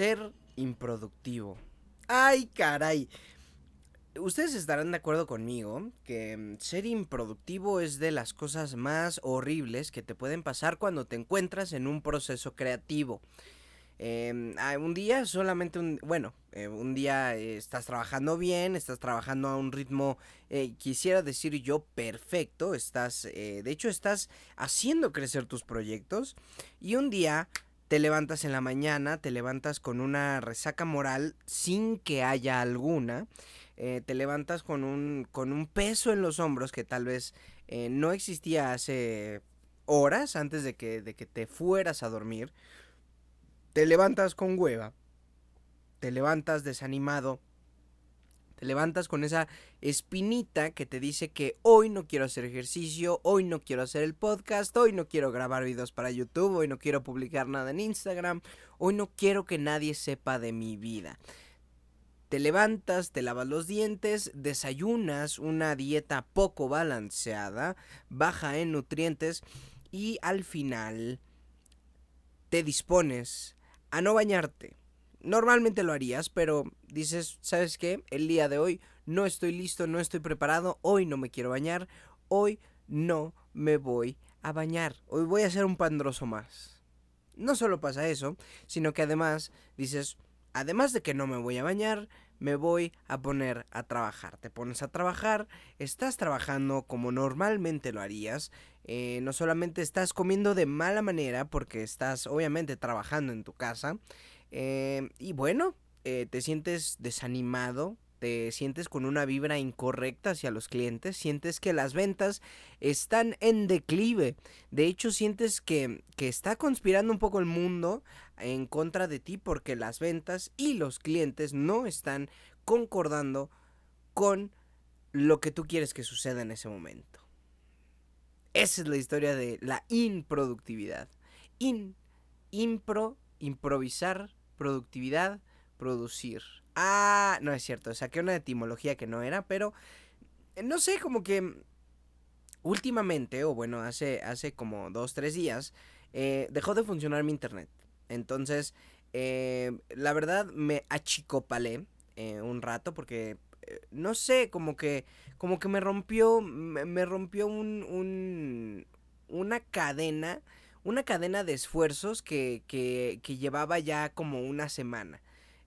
Ser improductivo. Ay, caray. Ustedes estarán de acuerdo conmigo que mm, ser improductivo es de las cosas más horribles que te pueden pasar cuando te encuentras en un proceso creativo. Em, ah, un día solamente un, bueno, eh, un día eh, estás trabajando bien, estás trabajando a un ritmo, eh, quisiera decir yo, perfecto, estás, de hecho estás haciendo crecer tus proyectos y un día te levantas en la mañana, te levantas con una resaca moral sin que haya alguna, te levantas con un, con un peso en los hombros que tal vez no existía hace horas antes de que, de que te fueras a dormir te levantas con hueva, te levantas desanimado, te levantas con esa espinita que te dice que hoy no quiero hacer ejercicio, hoy no quiero hacer el podcast, hoy no quiero grabar videos para YouTube, hoy no quiero publicar nada en Instagram, hoy no quiero que nadie sepa de mi vida. Te levantas, te lavas los dientes, desayunas una dieta poco balanceada, baja en nutrientes y al final te dispones a no bañarte. Normalmente lo harías, pero dices, ¿sabes qué? El día de hoy no estoy listo, no estoy preparado, hoy no me quiero bañar, hoy no me voy a bañar, hoy voy a hacer un pandroso más. No solo pasa eso, sino que además dices, además de que no me voy a bañar, me voy a poner a trabajar. Te pones a trabajar, estás trabajando como normalmente lo harías. Eh, no solamente estás comiendo de mala manera porque estás obviamente trabajando en tu casa. Eh, y bueno, eh, te sientes desanimado, te sientes con una vibra incorrecta hacia los clientes, sientes que las ventas están en declive, de hecho sientes que, que está conspirando un poco el mundo en contra de ti porque las ventas y los clientes no están concordando con lo que tú quieres que suceda en ese momento. Esa es la historia de la improductividad. In, impro, improvisar, productividad, producir. Ah, no es cierto, saqué una etimología que no era, pero eh, no sé, como que últimamente, o bueno, hace, hace como dos, tres días, eh, dejó de funcionar mi internet. Entonces, eh, la verdad me achicopalé un rato porque, no sé, como que, como que me rompió, me, rompió un, un, una cadena, una cadena de esfuerzos que, que, que llevaba ya como una semana.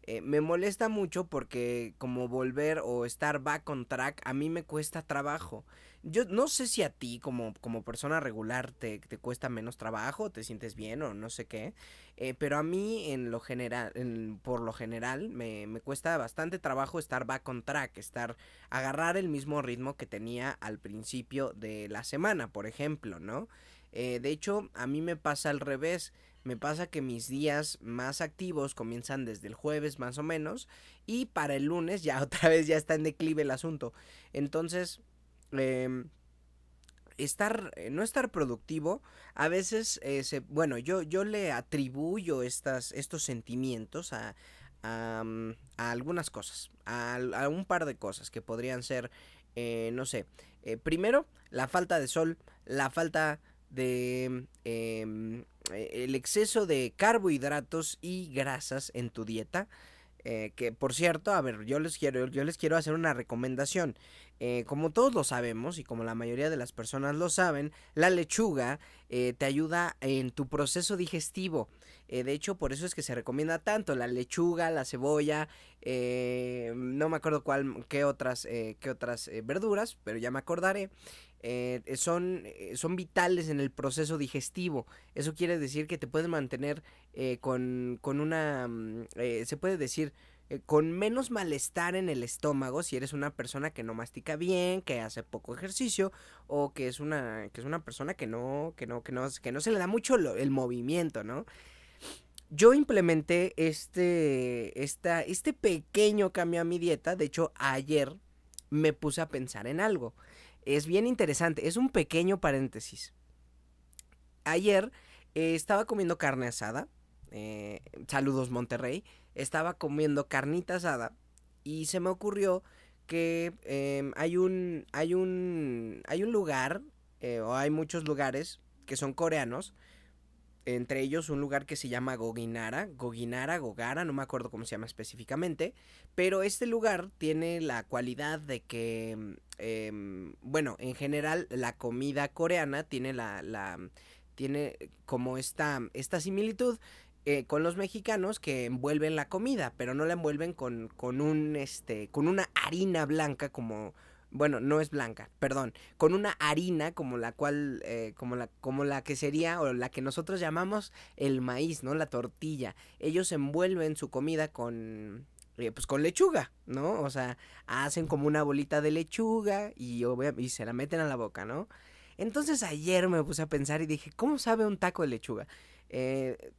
Eh, me molesta mucho porque como volver o estar back on track a mí me cuesta trabajo. Yo no sé si a ti como, como persona regular te, te cuesta menos trabajo, te sientes bien o no sé qué, eh, pero a mí en lo general, por lo general me, me cuesta bastante trabajo estar back on track, estar, agarrar el mismo ritmo que tenía al principio de la semana, por ejemplo, ¿no? Eh, de hecho, a mí me pasa al revés me pasa que mis días más activos comienzan desde el jueves más o menos y para el lunes ya otra vez ya está en declive el asunto. Entonces, em, estar, eh, no estar productivo, a veces, eh, bueno, yo, yo le atribuyo estas, estos sentimientos a, a, mm, algunas cosas, a, a, un par de cosas que podrían ser, no sé, primero, la falta de sol, la falta de em, eh, el exceso de carbohidratos y grasas en tu dieta. Eh, que por cierto, a ver, yo les quiero, yo les quiero hacer una recomendación. Eh, como todos lo sabemos y como la mayoría de las personas lo saben, la lechuga te ayuda en tu proceso digestivo. De hecho, por eso es que se recomienda tanto la lechuga, la cebolla, no me acuerdo cuál, qué otras, qué otras verduras, pero ya me acordaré. Eh, son, eh, son vitales en el proceso digestivo. Eso quiere decir que te pueden mantener eh, con, con, una, mm, se puede decir, con menos malestar en el estómago si eres una persona que no mastica bien, que hace poco ejercicio o que es una, que es una persona que no, que no, que no, que no se le da mucho el movimiento, ¿no? Yo implementé este, esta, este pequeño cambio a mi dieta. De hecho, ayer me puse a pensar en algo es bien interesante. Es un pequeño paréntesis. Ayer eh, estaba comiendo carne asada. Eh, saludos Monterrey. Estaba comiendo carnita asada. Y se me ocurrió que em, hay un. hay un. hay un lugar. Eh, o hay muchos lugares que son coreanos. Entre ellos un lugar que se llama Goginara, Goginara, Gogara, no me acuerdo cómo se llama específicamente, pero este lugar tiene la cualidad de que, em, bueno, en general la comida coreana tiene la, la tiene como esta, esta similitud eh, con los mexicanos que envuelven la comida, pero no la envuelven con, con un, este, con una harina blanca como bueno, no es blanca, perdón, con una harina como la cual, eh, como la, como la que sería o la que nosotros llamamos el maíz, ¿no? La tortilla. Ellos envuelven su comida con, eh, pues con lechuga, ¿no? O sea, hacen como una bolita de lechuga y, y se la meten a la boca, ¿no? Entonces ayer me puse a pensar y dije, ¿cómo sabe un taco de lechuga? Eh,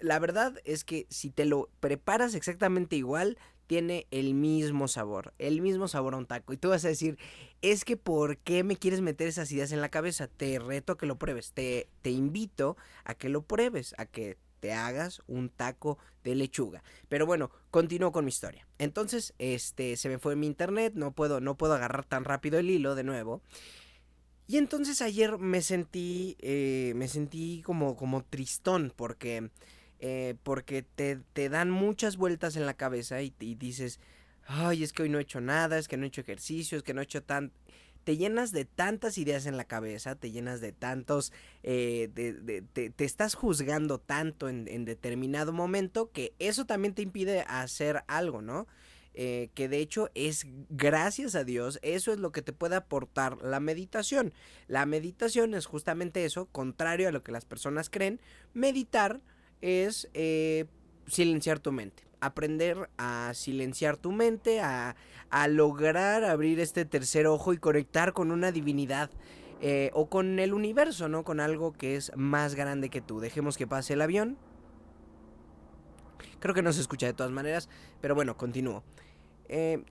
la verdad es que si te lo preparas exactamente igual, tiene el mismo sabor, el mismo sabor a un taco. Y tú vas a decir, es que ¿por qué me quieres meter esas ideas en la cabeza? Te reto a que lo pruebes, te, te invito a que lo pruebes, a que te hagas un taco de lechuga. Pero bueno, continúo con mi historia. Entonces, este, se me fue mi internet, no puedo, no puedo agarrar tan rápido el hilo de nuevo. Y entonces ayer me sentí, eh, me sentí como, como tristón porque eh, porque te, te, dan muchas vueltas en la cabeza y, dices, ay, es que hoy no he hecho nada, es que no he hecho ejercicio, es que no he hecho tan... Te llenas de tantas ideas en la cabeza, te llenas de tantos, eh, de, te, estás juzgando tanto en, en, determinado momento que eso también te impide hacer algo, ¿no? Eh, que de hecho es gracias a Dios, eso es lo que te puede aportar la meditación. La meditación es justamente eso, contrario a lo que las personas creen, meditar es eh, silenciar tu mente. Aprender a silenciar tu mente, a, lograr abrir este tercer ojo y conectar con una divinidad. Eh, o con el universo, ¿no? Con algo que es más grande que tú. Dejemos que pase el avión. Creo que no se escucha de todas maneras, pero bueno, continúo. Eh,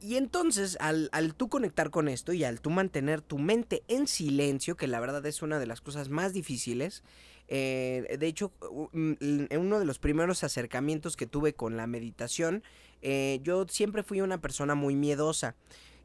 y entonces, al, al, tú conectar con esto y al tú mantener tu mente en silencio, que la verdad es una de las cosas más difíciles, eh, de hecho, en uno de los primeros acercamientos que tuve con la meditación, eh, yo siempre fui una persona muy miedosa.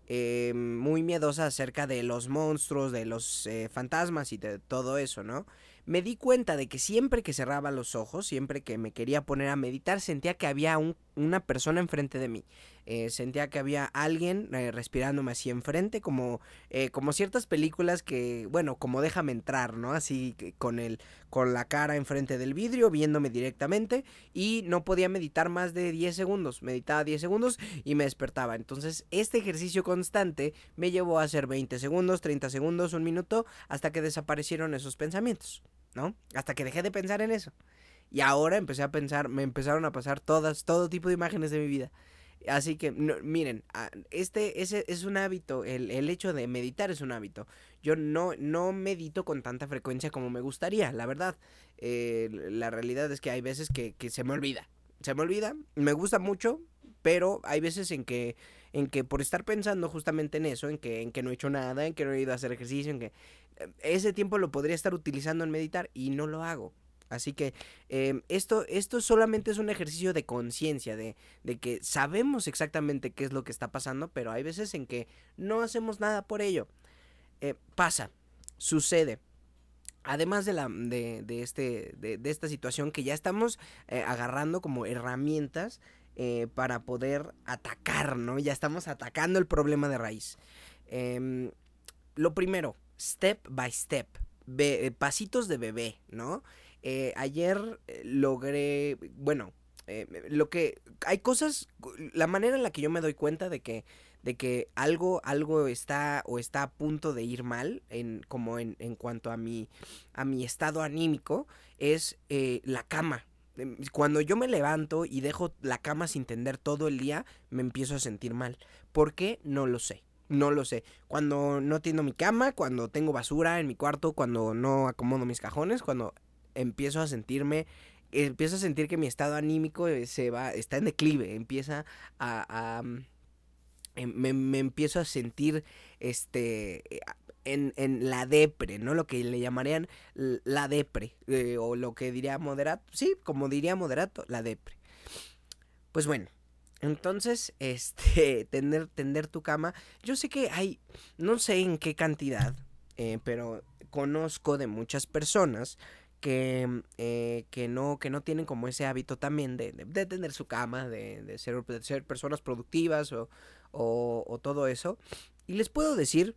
Eh, muy miedosa acerca de los monstruos, de los fantasmas y de todo eso, ¿no? me di cuenta de que siempre que cerraba los ojos, siempre que me quería poner a meditar, sentía que había una persona enfrente de mí. Eh, sentía que había alguien eh, respirándome así enfrente, como, eh, como ciertas películas que, bueno, como déjame entrar, ¿no? Así con el, con la cara enfrente del vidrio, viéndome directamente, y no podía meditar más de 10 segundos. Meditaba 10 segundos y me despertaba. Entonces, este ejercicio constante me llevó a hacer 20 segundos, 30 segundos, un minuto, hasta que desaparecieron esos pensamientos. ¿no? Hasta que dejé de pensar en eso. Y ahora empecé a pensar, me empezaron a pasar todas, todo tipo de imágenes de mi vida. Así que, miren, este ese es un hábito, el, hecho de meditar es un hábito. Yo no, no medito con tanta frecuencia como me gustaría, la verdad. Eh, la realidad es que hay veces que, que se me olvida. Se me olvida, me gusta mucho, pero hay veces en que en que por estar pensando justamente en eso, en que en que no he hecho nada, en que no he ido a hacer ejercicio, en que ese tiempo lo podría estar utilizando en meditar y no lo hago. Así que em, esto, esto solamente es un ejercicio de conciencia, de, de, que sabemos exactamente qué es lo que está pasando, pero hay veces en que no hacemos nada por ello. Eh, pasa, sucede. Además de, la, de, de este, de, de, esta situación que ya estamos eh, agarrando como herramientas eh, para poder atacar, ¿no? Ya estamos atacando el problema de raíz. Em, lo primero, step by step, pasitos de bebé, ¿no? Eh, ayer eh, logré, bueno, lo que hay cosas, la manera en la que yo me doy cuenta de que de que algo algo está o está a punto de ir mal en como en, en cuanto a mi a mi estado anímico es la cama em, cuando yo me levanto y dejo la cama sin tender todo el día, me empiezo a sentir mal. ¿Por qué? No lo sé. No lo sé. Cuando no tiendo mi cama, cuando tengo basura en mi cuarto, cuando no acomodo mis cajones, cuando empiezo a sentirme, empiezo a sentir que mi estado anímico eh, se va, está en declive, empieza a, mm, em, me, empiezo a sentir, este, en, en, la depre, ¿no? Lo que le llamarían la depre, eh, o lo que diría moderato, sí, como diría moderato, la depre. Pues bueno, entonces, este, tender, tender tu cama. Yo sé que hay, no sé en qué cantidad, eh, pero conozco de muchas personas que, eh, que, no, que no tienen como ese hábito también de, de, tener su cama, de, de, ser, de ser personas productivas o, o, todo eso. Y les puedo decir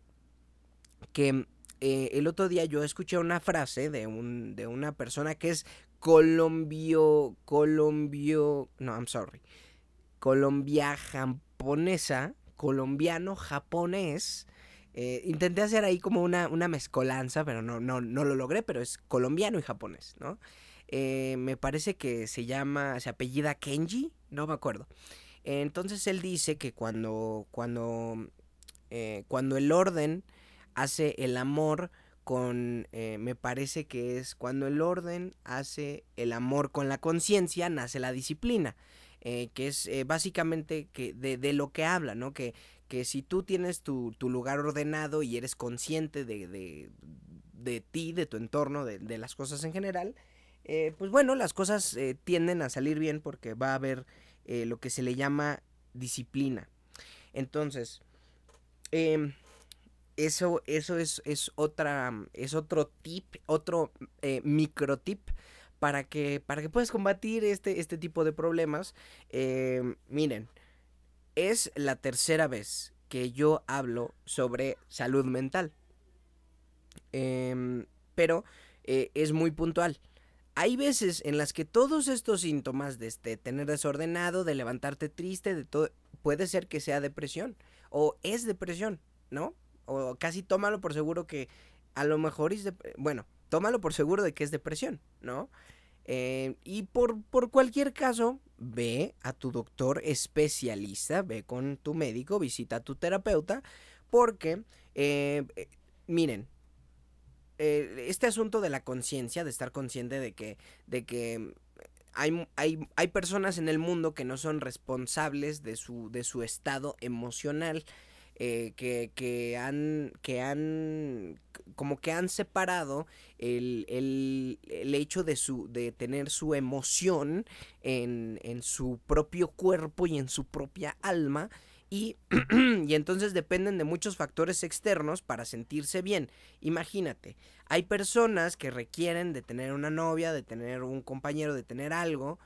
que eh, el otro día yo escuché una frase de, un, de una persona que es colombio, colombio, no, I'm sorry, colombia japonesa, colombiano japonés. Eh, intenté hacer ahí como una, una mezcolanza, pero no, no, no lo logré, pero es colombiano y japonés, ¿no? Eh, me parece que se llama, se apellida Kenji, no me acuerdo. Entonces él dice que cuando, cuando, eh, cuando el orden hace el amor con, me parece que es cuando el orden hace el amor con la conciencia, nace la disciplina. Que es básicamente que de, de, lo que habla, ¿no? Que, que si tú tienes tu, tu lugar ordenado y eres consciente de, de, de ti, de tu entorno, de, de, las cosas en general, pues bueno, las cosas tienden a salir bien porque va a haber eh, lo que se le llama disciplina. Entonces, em, eso, eso es, es, otra, es otro tip, otro eh, micro tip para que, para que puedas combatir este, este tipo de problemas. Em, miren, es la tercera vez que yo hablo sobre salud mental. Em, pero eh, es muy puntual hay veces en las que todos estos síntomas de este, tener desordenado, de levantarte triste, de todo, puede ser que sea depresión o es depresión, ¿no? O casi tómalo por seguro que a lo mejor es, bueno, tómalo por seguro de que es depresión, ¿no? Eh, y por, por cualquier caso, ve a tu doctor especialista, ve con tu médico, visita a tu terapeuta, porque, eh, eh miren, este asunto de la conciencia, de estar consciente de que, de que hay, hay, hay, personas en el mundo que no son responsables de su, de su estado emocional. Eh, que, que, han, que han, como que han separado el, el, el, hecho de, su, de tener su emoción en, en su propio cuerpo y en su propia alma y, y, entonces dependen de muchos factores externos para sentirse bien. Imagínate, hay personas que requieren de tener una novia, de tener un compañero, de tener algo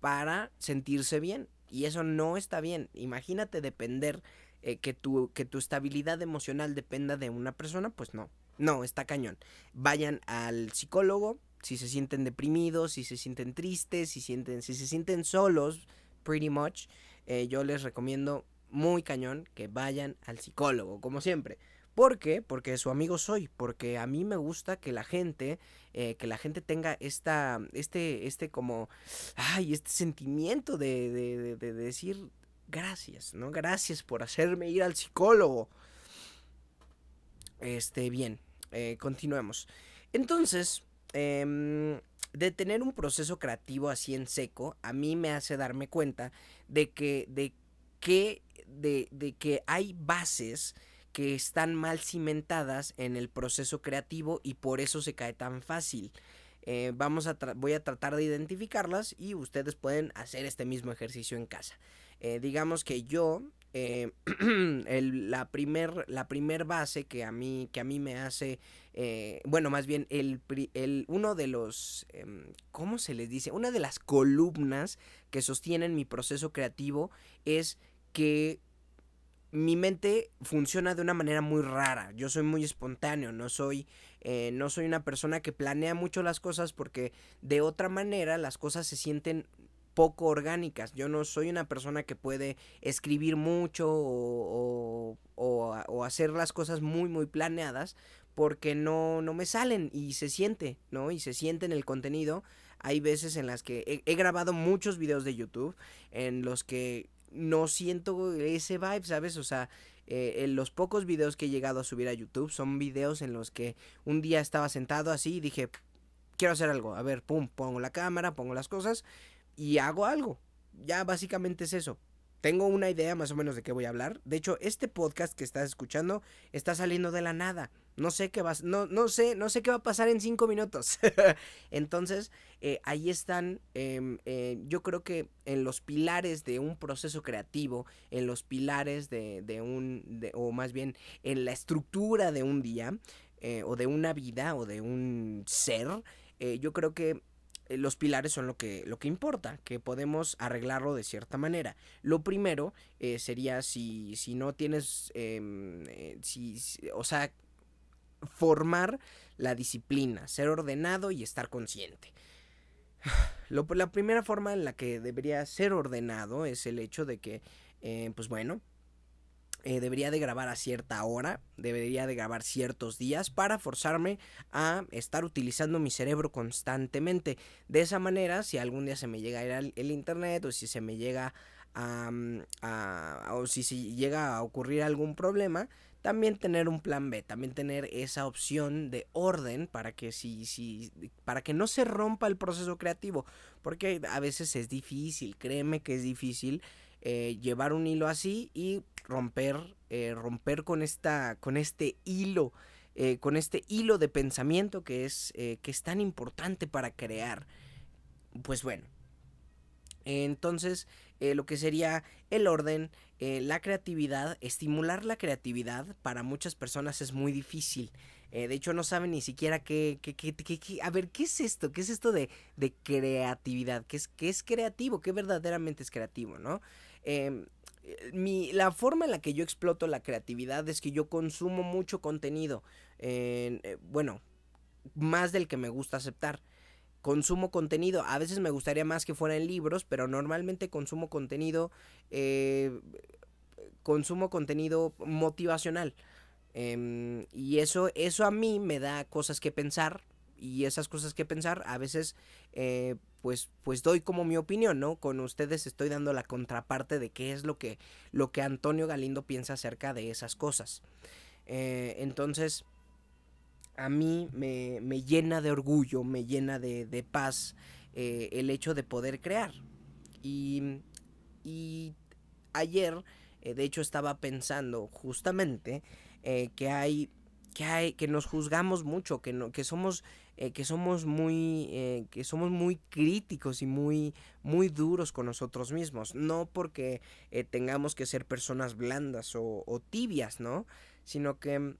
para sentirse bien. Y eso no está bien. Imagínate depender, eh, que, tu, que tu estabilidad emocional dependa de una persona, pues no. No, está cañón. Vayan al psicólogo si se sienten deprimidos, si se sienten tristes, si, sienten, si se sienten solos, pretty much. Eh, yo les recomiendo muy cañón que vayan al psicólogo, como siempre. ¿Por qué? Porque su amigo soy, porque a mí me gusta que la gente, eh, que la gente tenga esta, este, este como, ay, este sentimiento de, de, de, decir gracias, ¿no? Gracias por hacerme ir al psicólogo. Este, bien, eh, continuemos. Entonces, eh, de tener un proceso creativo así en seco, a mí me hace darme cuenta de que, de que de, que hay bases que están mal cimentadas en el proceso creativo y por eso se cae tan fácil. Eh, vamos a voy a tratar de identificarlas y ustedes pueden hacer este mismo ejercicio en casa. Eh, digamos que yo, eh, la, primer, la base que a mí, que a mí me hace, bueno, más bien el, uno de los, em, ¿cómo se les dice? Una de las columnas que sostienen mi proceso creativo es que mi mente funciona de una manera muy rara. Yo soy muy espontáneo, no soy, eh, no soy una persona que planea mucho las cosas porque de otra manera las cosas se sienten poco orgánicas. Yo no soy una persona que puede escribir mucho o, o, hacer las cosas muy, muy planeadas porque no, no me salen y se siente, ¿no? Y se siente en el contenido. Hay veces en las que he, he grabado muchos videos de YouTube en los que no siento ese vibe, ¿sabes? O sea, eh, en los pocos videos que he llegado a subir a YouTube son videos en los que un día estaba sentado así y dije, quiero hacer algo. A ver, pum, pongo la cámara, pongo las cosas y hago algo. Ya básicamente es eso. Tengo una idea más o menos de qué voy a hablar. De hecho, este podcast que estás escuchando está saliendo de la nada. No sé qué va, no, no sé, no sé qué va a pasar en cinco minutos. Entonces, eh, ahí están, em, eh, yo creo que en los pilares de un proceso creativo, en los pilares de, de un, o más bien en la estructura de un día, eh, o de una vida, o de un ser, yo creo que los pilares son lo que, lo que importa, que podemos arreglarlo de cierta manera. Lo primero sería si, si no tienes, em, si, o sea, formar la disciplina, ser ordenado y estar consciente. la primera forma en la que debería ser ordenado es el hecho de que, eh, pues bueno, eh, debería de grabar a cierta hora, debería de grabar ciertos días para forzarme a estar utilizando mi cerebro constantemente. De esa manera, si algún día se me llega a ir el internet o si se me llega a, a o si se llega a ocurrir algún problema, también tener un plan B, también tener esa opción de orden para que si, si, para que no se rompa el proceso creativo, porque a veces es difícil, créeme que es difícil eh, llevar un hilo así y romper, eh, romper con esta, con este hilo, eh, con este hilo de pensamiento que es, que es tan importante para crear. Pues bueno, entonces lo que sería el orden, eh, la creatividad, estimular la creatividad para muchas personas es muy difícil. Eh, de hecho, no saben ni siquiera qué, qué, qué, qué, a ver, ¿qué es esto? ¿Qué es esto de, de creatividad? ¿Qué es, ¿Qué es creativo? ¿Qué verdaderamente es creativo, no? Em, mi, la forma en la que yo exploto la creatividad es que yo consumo mucho contenido. Eh, bueno, más del que me gusta aceptar consumo contenido. A veces me gustaría más que fuera en libros, pero normalmente consumo contenido, eh, consumo contenido motivacional. Em, y eso, eso a mí me da cosas que pensar. Y esas cosas que pensar, a veces, eh, pues, pues doy como mi opinión, ¿no? Con ustedes estoy dando la contraparte de qué es lo que, lo que Antonio Galindo piensa acerca de esas cosas. Eh, entonces, a mí me, llena de orgullo, me llena de, paz eh, el hecho de poder crear. Y, ayer, eh, de hecho, estaba pensando justamente que hay que hay que nos juzgamos mucho que no que somos que somos muy que somos muy críticos y muy muy duros con nosotros mismos no porque tengamos que ser personas blandas o, tibias no sino que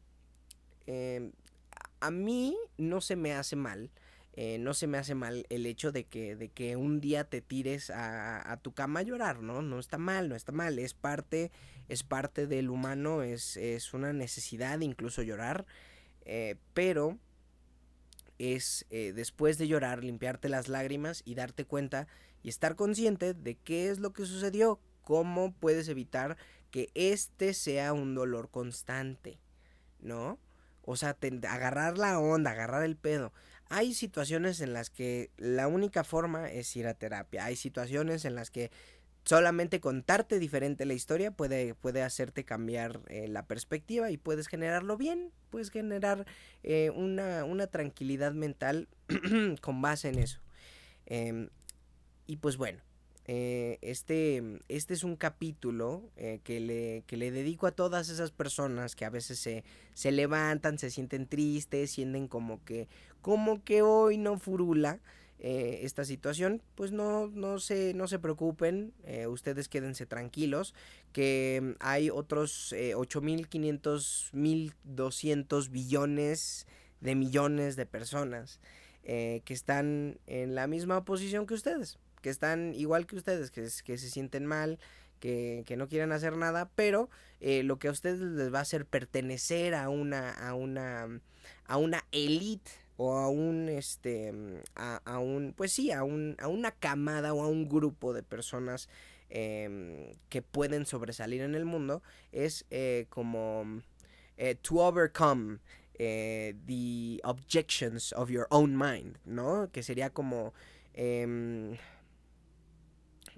a mí no se me hace mal. Eh, no se me hace mal el hecho de que, de que un día te tires a, tu cama a llorar, ¿no? No está mal, no está mal. Es parte, es parte del humano, es, es una necesidad incluso llorar. Eh, pero es eh, después de llorar, limpiarte las lágrimas y darte cuenta y estar consciente de qué es lo que sucedió, cómo puedes evitar que este sea un dolor constante, ¿no? O sea, agarrar la onda, agarrar el pedo. Hay situaciones en las que la única forma es ir a terapia. Hay situaciones en las que solamente contarte diferente la historia puede, puede hacerte cambiar eh, la perspectiva y puedes generarlo bien. Puedes generar eh, una, una, tranquilidad mental con base en eso. Em, y pues bueno, eh, este, este es un capítulo eh, que, le, que le dedico a todas esas personas que a veces se, se levantan, se sienten tristes, sienten como que, como que hoy no furula eh, esta situación, pues no, no, se, no se preocupen, ustedes quédense tranquilos, que hay otros 8.500, 1.200 billones de millones de personas que están en la misma posición que ustedes que están igual que ustedes, que, que se sienten mal, que, no quieren hacer nada, pero eh, lo que a ustedes les va a hacer pertenecer a una, a una, a una elite o a un, este, a, un, pues sí, a, un, a una camada o a un grupo de personas em, que pueden sobresalir en el mundo, es eh, como eh, to overcome the objections of your own mind, ¿no? Que sería como... Em,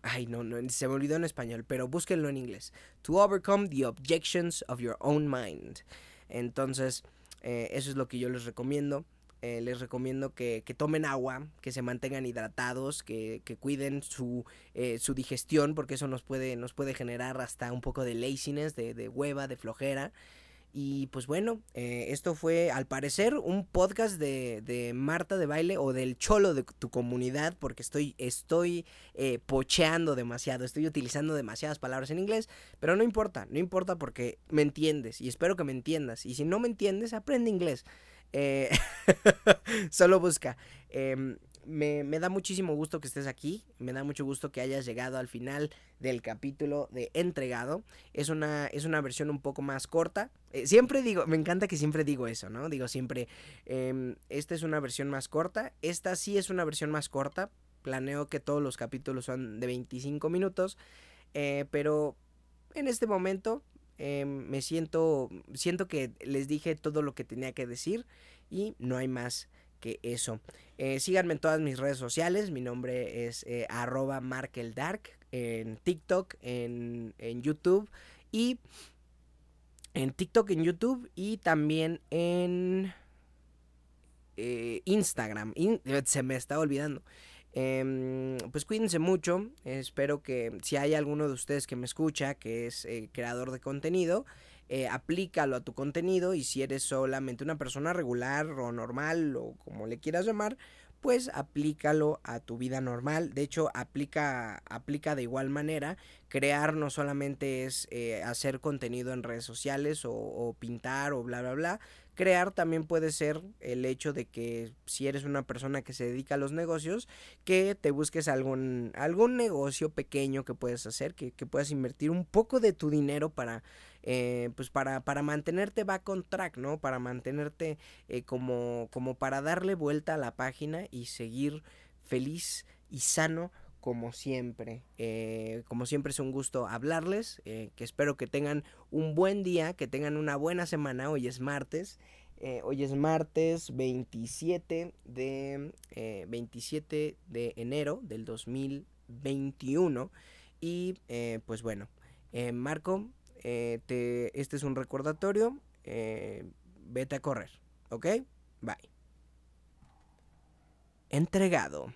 Ay, no, no, se me olvidó en español, pero búsquenlo en inglés. To overcome the objections of your own mind. Entonces, eh, eso es lo que yo les recomiendo. Eh, les recomiendo que, tomen agua, que se mantengan hidratados, que, cuiden su, eh, su, digestión, porque eso nos puede, nos puede generar hasta un poco de laziness, de, de hueva, de flojera. Y pues bueno, eh, esto fue al parecer un podcast de, de, Marta de baile o del cholo de tu comunidad porque estoy, estoy pocheando demasiado, estoy utilizando demasiadas palabras en inglés, pero no importa, no importa porque me entiendes y espero que me entiendas. Y si no me entiendes, aprende inglés. Eh, solo busca. Em, me, da muchísimo gusto que estés aquí. Me da mucho gusto que hayas llegado al final del capítulo de Entregado. Es una, es una versión un poco más corta. Eh, siempre digo, me encanta que siempre digo eso, ¿no? Digo siempre, em, esta es una versión más corta. Esta sí es una versión más corta. Planeo que todos los capítulos son de 25 minutos. Eh, pero en este momento em, me siento, siento que les dije todo lo que tenía que decir y no hay más que eso. Eh, síganme en todas mis redes sociales. Mi nombre es eh, arroba markeldark en TikTok, en, YouTube y en TikTok, en YouTube y también en eh, Instagram. se me está olvidando. Em, pues cuídense mucho. Espero que si hay alguno de ustedes que me escucha, que es creador de contenido, eh, aplícalo a tu contenido y si eres solamente una persona regular o normal o como le quieras llamar, pues aplícalo a tu vida normal. De hecho, aplica, aplica de igual manera. Crear no solamente es eh, hacer contenido en redes sociales o, o, pintar o bla, bla, bla, Crear también puede ser el hecho de que si eres una persona que se dedica a los negocios, que te busques algún, algún negocio pequeño que puedes hacer, que, puedas invertir un poco de tu dinero para, eh, pues para, para mantenerte back on track, ¿no? Para mantenerte eh, como, como para darle vuelta a la página y seguir feliz y sano como siempre. Eh, como siempre es un gusto hablarles, eh, que espero que tengan un buen día, que tengan una buena semana. Hoy es martes. Eh, hoy es martes 27 de, 27 de enero del 2021. Y pues bueno, Marco, te, este es un recordatorio. vete a correr, ¿ok? Bye. Entregado.